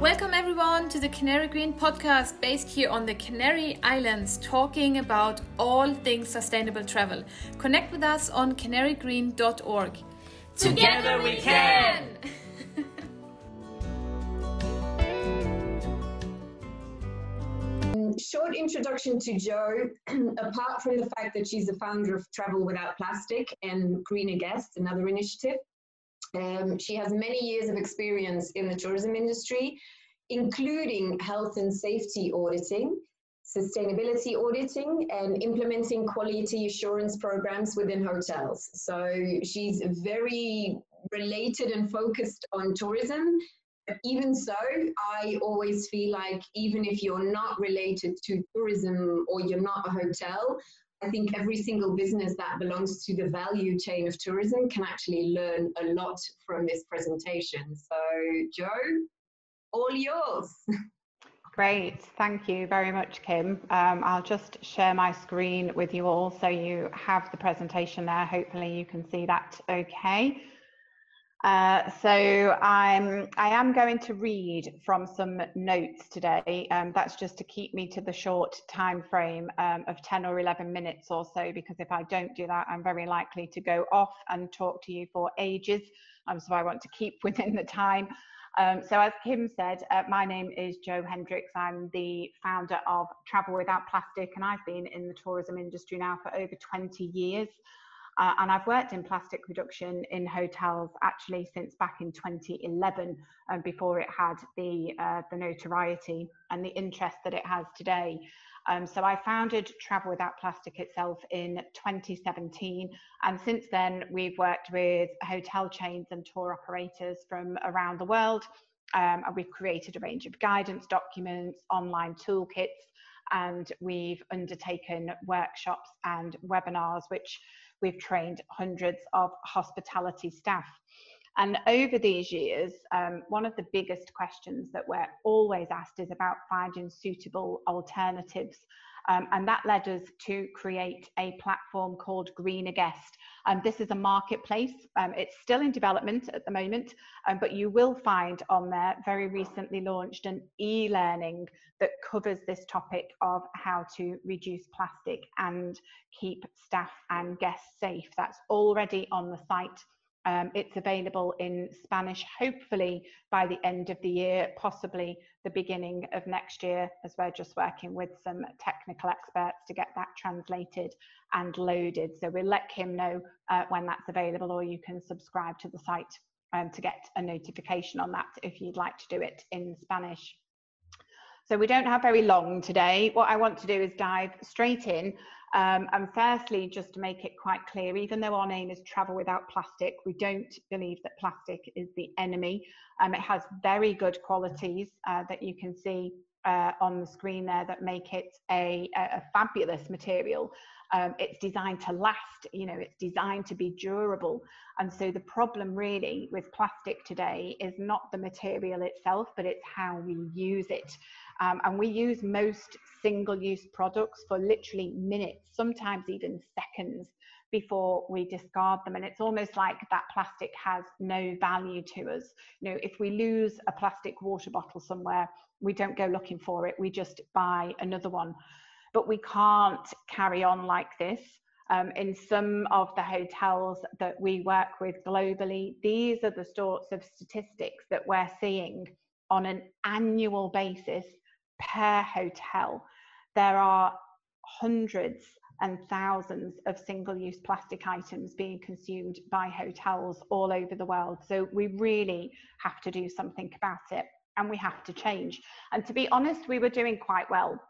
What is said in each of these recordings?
Welcome everyone to the Canary Green podcast based here on the Canary Islands talking about all things sustainable travel. Connect with us on canarygreen.org. Together we can! Short introduction to Jo. Apart from the fact that she's the founder of Travel Without Plastic and Greener Guest, another initiative, um, she has many years of experience in the tourism industry, including health and safety auditing, sustainability auditing, and implementing quality assurance programs within hotels. So she's very related and focused on tourism. But even so, I always feel like even if you're not related to tourism or you're not a hotel, I think every single business that belongs to the value chain of tourism can actually learn a lot from this presentation. So, Jo, all yours. Great, thank you very much, Kim. Um, I'll just share my screen with you all so you have the presentation there. Hopefully you can see that okay. Uh, so I'm, I am going to read from some notes today. Um, that's just to keep me to the short time frame um, of 10 or 11 minutes or so, because if I don't do that, I'm very likely to go off and talk to you for ages. Um, so I want to keep within the time. Um, so as Kim said, uh, my name is Jo Hendrickx. I'm the founder of Travel Without Plastic, and I've been in the tourism industry now for over 20 years. Uh, and I've worked in plastic reduction in hotels actually since back in 2011, um, before it had the, uh, the notoriety and the interest that it has today. Um, so I founded Travel Without Plastic itself in 2017. And since then, we've worked with hotel chains and tour operators from around the world. Um, and we've created a range of guidance documents, online toolkits, and we've undertaken workshops and webinars, which We've trained hundreds of hospitality staff. And over these years, um, one of the biggest questions that we're always asked is about finding suitable alternatives. Um, and that led us to create a platform called Greener Guest. Um, this is a marketplace. Um, it's still in development at the moment, um, but you will find on there very recently launched an e-learning that covers this topic of how to reduce plastic and keep staff and guests safe. That's already on the site. Um, it's available in Spanish, hopefully by the end of the year, possibly the beginning of next year, as we're just working with some technical experts to get that translated and loaded. So we'll let Kim know uh, when that's available, or you can subscribe to the site um, to get a notification on that if you'd like to do it in Spanish. So we don't have very long today. What I want to do is dive straight in. Um, and firstly, just to make it quite clear, even though our name is Travel Without Plastic, we don't believe that plastic is the enemy. Um, it has very good qualities uh, that you can see uh, on the screen there that make it a, a fabulous material. Um, it's designed to last, you know, it's designed to be durable. And so the problem really with plastic today is not the material itself, but it's how we use it. Um, and we use most single use products for literally minutes, sometimes even seconds before we discard them. And it's almost like that plastic has no value to us. You know, if we lose a plastic water bottle somewhere, we don't go looking for it, we just buy another one. But we can't carry on like this. Um, in some of the hotels that we work with globally, these are the sorts of statistics that we're seeing on an annual basis per hotel. There are hundreds and thousands of single-use plastic items being consumed by hotels all over the world. So we really have to do something about it and we have to change. And to be honest, we were doing quite well.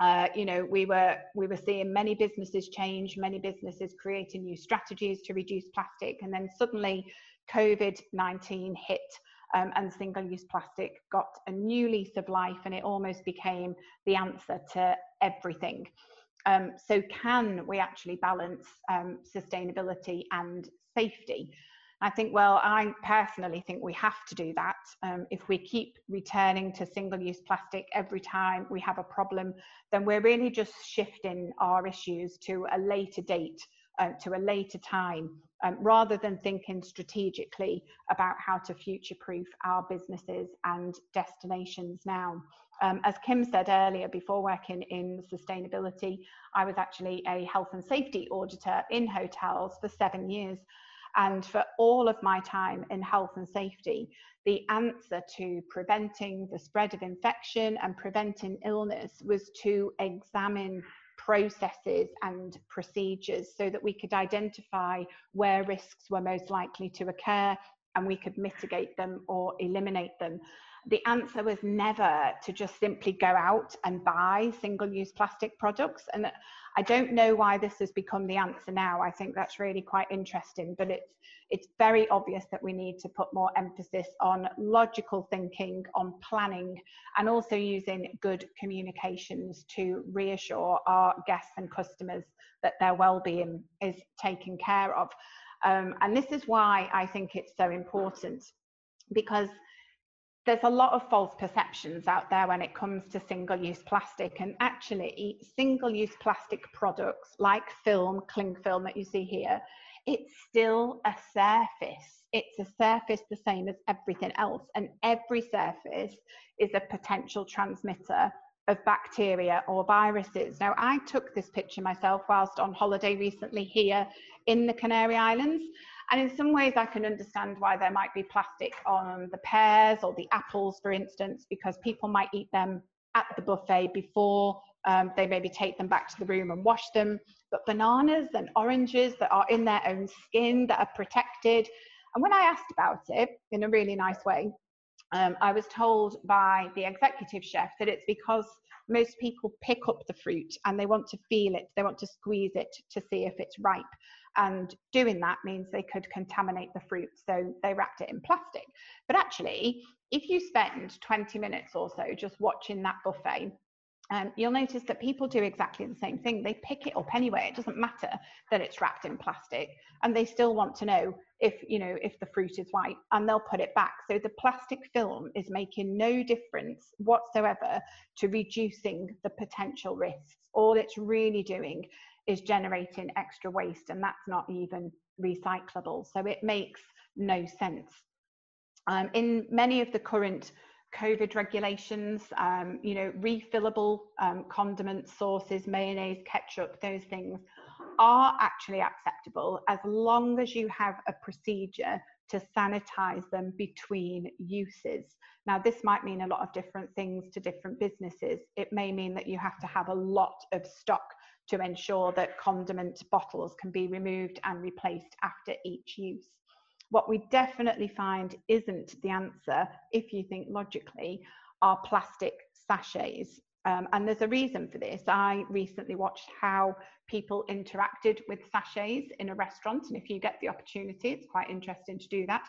Uh, you know, we were we were seeing many businesses change, many businesses creating new strategies to reduce plastic, and then suddenly COVID-19 hit um, and single-use plastic got a new lease of life and it almost became the answer to everything. Um, so can we actually balance um, sustainability and safety? I think, well, I personally think we have to do that. Um, if we keep returning to single-use plastic every time we have a problem, then we're really just shifting our issues to a later date, uh, to a later time, um, rather than thinking strategically about how to future proof our businesses and destinations now. Um, as Kim said earlier, before working in sustainability, I was actually a health and safety auditor in hotels for seven years. And for all of my time in health and safety, the answer to preventing the spread of infection and preventing illness was to examine processes and procedures so that we could identify where risks were most likely to occur and we could mitigate them or eliminate them the answer was never to just simply go out and buy single use plastic products. And I don't know why this has become the answer now. I think that's really quite interesting, but it's, it's very obvious that we need to put more emphasis on logical thinking, on planning, and also using good communications to reassure our guests and customers that their well-being is taken care of. Um, and this is why I think it's so important because there's a lot of false perceptions out there when it comes to single use plastic and actually single use plastic products like film cling film that you see here it's still a surface it's a surface the same as everything else and every surface is a potential transmitter of bacteria or viruses. Now, I took this picture myself whilst on holiday recently here in the Canary Islands, and in some ways, I can understand why there might be plastic on the pears or the apples, for instance, because people might eat them at the buffet before um, they maybe take them back to the room and wash them. But bananas and oranges that are in their own skin, that are protected. And when I asked about it in a really nice way, um, I was told by the executive chef that it's because most people pick up the fruit and they want to feel it, they want to squeeze it to see if it's ripe and doing that means they could contaminate the fruit so they wrapped it in plastic but actually if you spend 20 minutes or so just watching that buffet um, you'll notice that people do exactly the same thing. They pick it up anyway. It doesn't matter that it's wrapped in plastic, and they still want to know if you know if the fruit is white, and they'll put it back. So the plastic film is making no difference whatsoever to reducing the potential risks. All it's really doing is generating extra waste and that's not even recyclable. So it makes no sense. Um, in many of the current COVID regulations, um, you know, refillable um, condiments, sauces, mayonnaise, ketchup, those things are actually acceptable as long as you have a procedure to sanitize them between uses. Now, this might mean a lot of different things to different businesses. It may mean that you have to have a lot of stock to ensure that condiment bottles can be removed and replaced after each use. What we definitely find isn't the answer, if you think logically, are plastic sachets. Um, and there's a reason for this. I recently watched how people interacted with sachets in a restaurant. And if you get the opportunity, it's quite interesting to do that.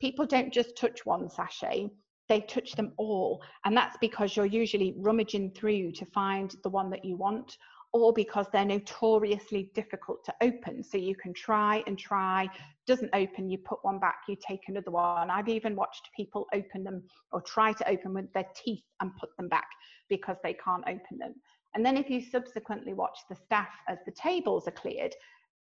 People don't just touch one sachet, they touch them all. And that's because you're usually rummaging through to find the one that you want or because they're notoriously difficult to open. So you can try and try, doesn't open, you put one back, you take another one. I've even watched people open them or try to open with their teeth and put them back because they can't open them. And then if you subsequently watch the staff as the tables are cleared,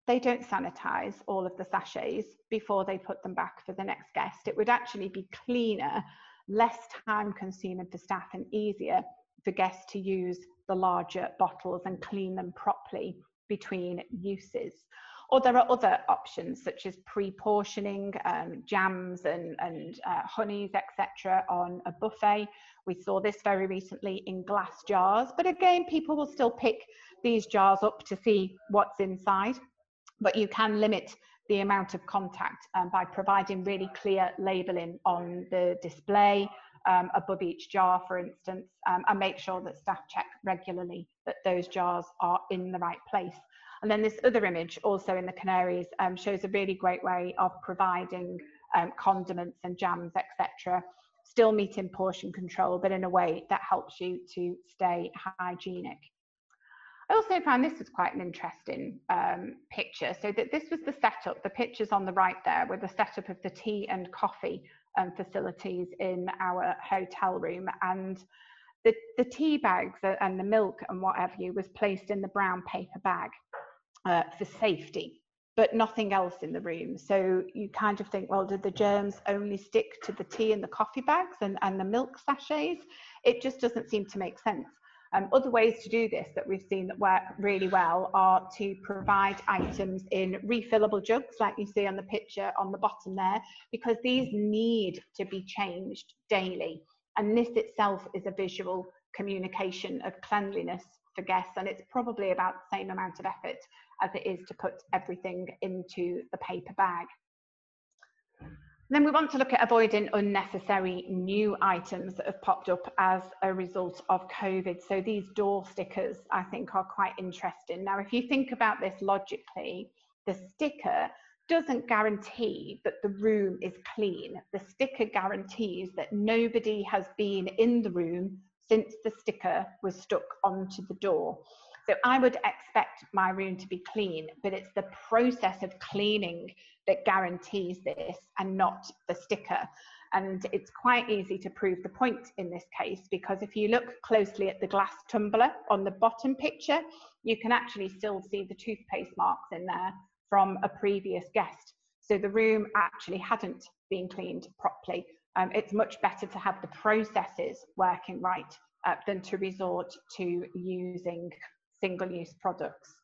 they don't sanitize all of the sachets before they put them back for the next guest. It would actually be cleaner, less time consuming for staff and easier for guests to use the larger bottles and clean them properly between uses. Or there are other options such as pre-portioning um, jams and, and uh, honeys, etc. on a buffet. We saw this very recently in glass jars, but again, people will still pick these jars up to see what's inside. But you can limit the amount of contact um, by providing really clear labeling on the display um, above each jar, for instance, um, and make sure that staff check regularly that those jars are in the right place. And then this other image, also in the Canaries, um, shows a really great way of providing um, condiments and jams, etc. Still meeting portion control, but in a way that helps you to stay hygienic. I also found this was quite an interesting um, picture. So that this was the setup, the pictures on the right there were the setup of the tea and coffee um, facilities in our hotel room. And the, the tea bags and the milk and what have you was placed in the brown paper bag uh, for safety. but nothing else in the room. So you kind of think, well, did the germs only stick to the tea and the coffee bags and, and the milk sachets? It just doesn't seem to make sense. Um, other ways to do this that we've seen that work really well are to provide items in refillable jugs, like you see on the picture on the bottom there, because these need to be changed daily. And this itself is a visual communication of cleanliness for guests, and it's probably about the same amount of effort as it is to put everything into the paper bag. Then we want to look at avoiding unnecessary new items that have popped up as a result of COVID. So these door stickers, I think, are quite interesting. Now, if you think about this logically, the sticker doesn't guarantee that the room is clean. The sticker guarantees that nobody has been in the room since the sticker was stuck onto the door. So I would expect my room to be clean, but it's the process of cleaning that guarantees this and not the sticker. And it's quite easy to prove the point in this case because if you look closely at the glass tumbler on the bottom picture, you can actually still see the toothpaste marks in there from a previous guest. So the room actually hadn't been cleaned properly. Um, it's much better to have the processes working right uh, than to resort to using single-use products.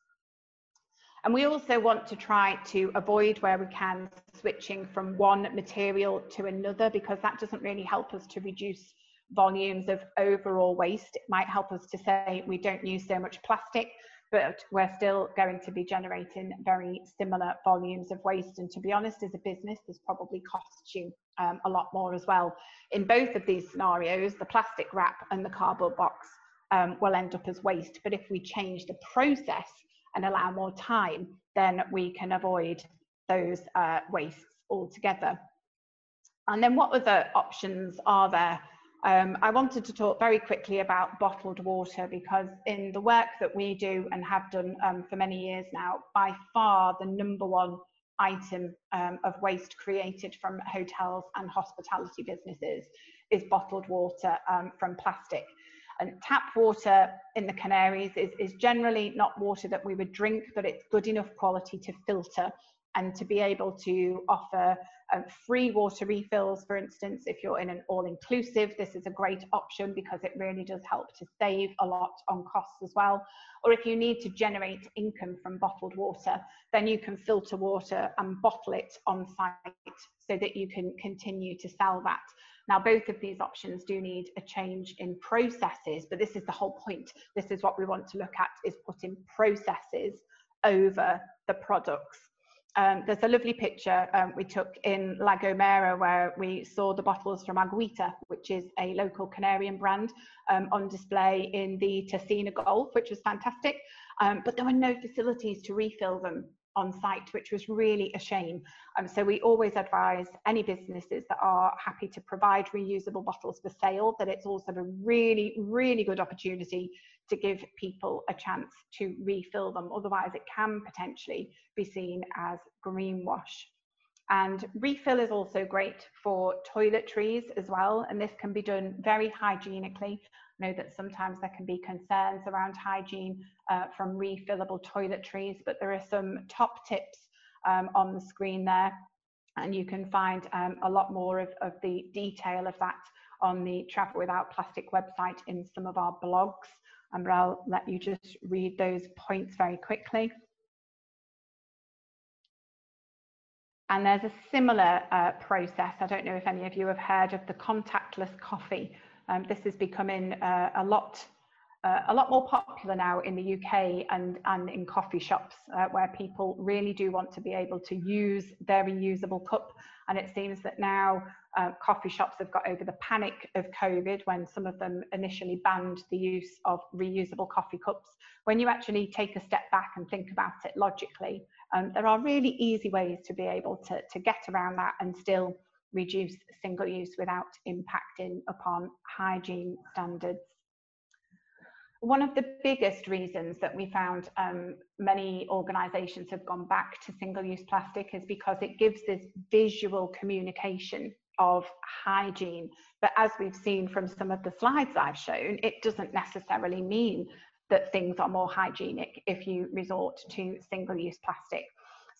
And we also want to try to avoid where we can switching from one material to another because that doesn't really help us to reduce volumes of overall waste. It might help us to say we don't use so much plastic, but we're still going to be generating very similar volumes of waste. And to be honest, as a business, this probably costs you um, a lot more as well. In both of these scenarios, the plastic wrap and the cardboard box um, will end up as waste. But if we change the process and allow more time, then we can avoid those uh, wastes altogether. And then what other options are there? Um, I wanted to talk very quickly about bottled water because in the work that we do and have done um, for many years now, by far the number one item um, of waste created from hotels and hospitality businesses is bottled water um, from plastic. And tap water in the Canaries is, is generally not water that we would drink, but it's good enough quality to filter and to be able to offer um, free water refills, for instance, if you're in an all-inclusive, this is a great option because it really does help to save a lot on costs as well. Or if you need to generate income from bottled water, then you can filter water and bottle it on site so that you can continue to sell that. Now, both of these options do need a change in processes, but this is the whole point. This is what we want to look at is putting processes over the products. Um, there's a lovely picture um, we took in La Gomera where we saw the bottles from Agüita, which is a local Canarian brand, um, on display in the Tecina Golf, which was fantastic. Um, but there were no facilities to refill them on site, which was really a shame. Um, so we always advise any businesses that are happy to provide reusable bottles for sale that it's also a really, really good opportunity to give people a chance to refill them. Otherwise, it can potentially be seen as greenwash. And refill is also great for toiletries as well. And this can be done very hygienically know that sometimes there can be concerns around hygiene uh, from refillable toiletries, but there are some top tips um, on the screen there. And you can find um, a lot more of, of the detail of that on the Travel Without Plastic website in some of our blogs. And I'll let you just read those points very quickly. And there's a similar uh, process. I don't know if any of you have heard of the contactless coffee um, this is becoming uh, a lot uh, a lot more popular now in the UK and, and in coffee shops uh, where people really do want to be able to use their reusable cup. And it seems that now uh, coffee shops have got over the panic of COVID when some of them initially banned the use of reusable coffee cups. When you actually take a step back and think about it logically, um, there are really easy ways to be able to, to get around that and still reduce single use without impacting upon hygiene standards. One of the biggest reasons that we found um, many organisations have gone back to single-use plastic is because it gives this visual communication of hygiene. But as we've seen from some of the slides I've shown, it doesn't necessarily mean that things are more hygienic if you resort to single-use plastic.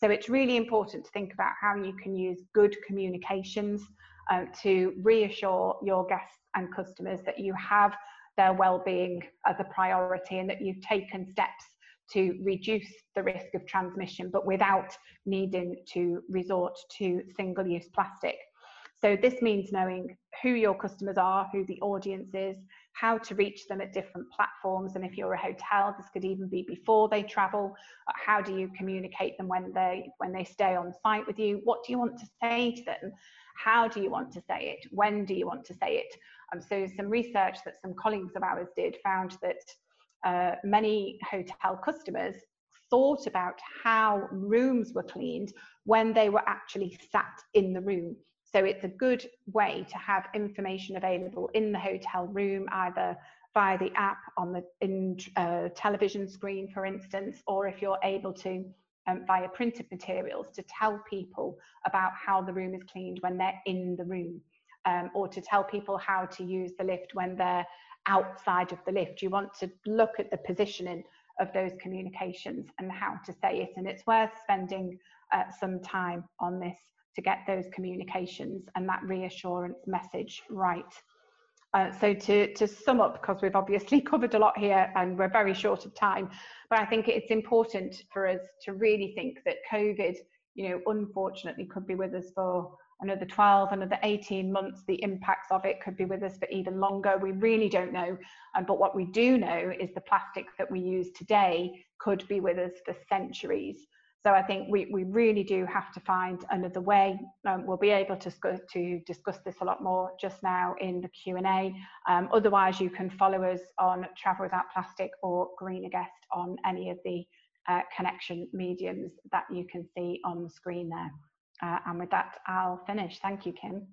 So it's really important to think about how you can use good communications uh, to reassure your guests and customers that you have their well-being as a priority and that you've taken steps to reduce the risk of transmission, but without needing to resort to single-use plastic. So this means knowing who your customers are, who the audience is, how to reach them at different platforms. And if you're a hotel, this could even be before they travel. How do you communicate them when they when they stay on site with you? What do you want to say to them? How do you want to say it? When do you want to say it? Um, so some research that some colleagues of ours did found that uh, many hotel customers thought about how rooms were cleaned when they were actually sat in the room. So it's a good way to have information available in the hotel room, either via the app on the in, uh, television screen, for instance, or if you're able to um, via printed materials to tell people about how the room is cleaned when they're in the room, um, or to tell people how to use the lift when they're outside of the lift. You want to look at the positioning of those communications and how to say it, and it's worth spending uh, some time on this to get those communications and that reassurance message right. Uh, so to, to sum up, because we've obviously covered a lot here and we're very short of time, but I think it's important for us to really think that COVID, you know, unfortunately could be with us for another 12, another 18 months. The impacts of it could be with us for even longer. We really don't know. Um, but what we do know is the plastic that we use today could be with us for centuries. So I think we, we really do have to find another way. Um, we'll be able to, to discuss this a lot more just now in the Q&A. Um, otherwise, you can follow us on Travel Without Plastic or Greener Guest on any of the uh, connection mediums that you can see on the screen there. Uh, and with that, I'll finish. Thank you, Kim.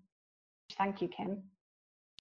Thank you, Kim.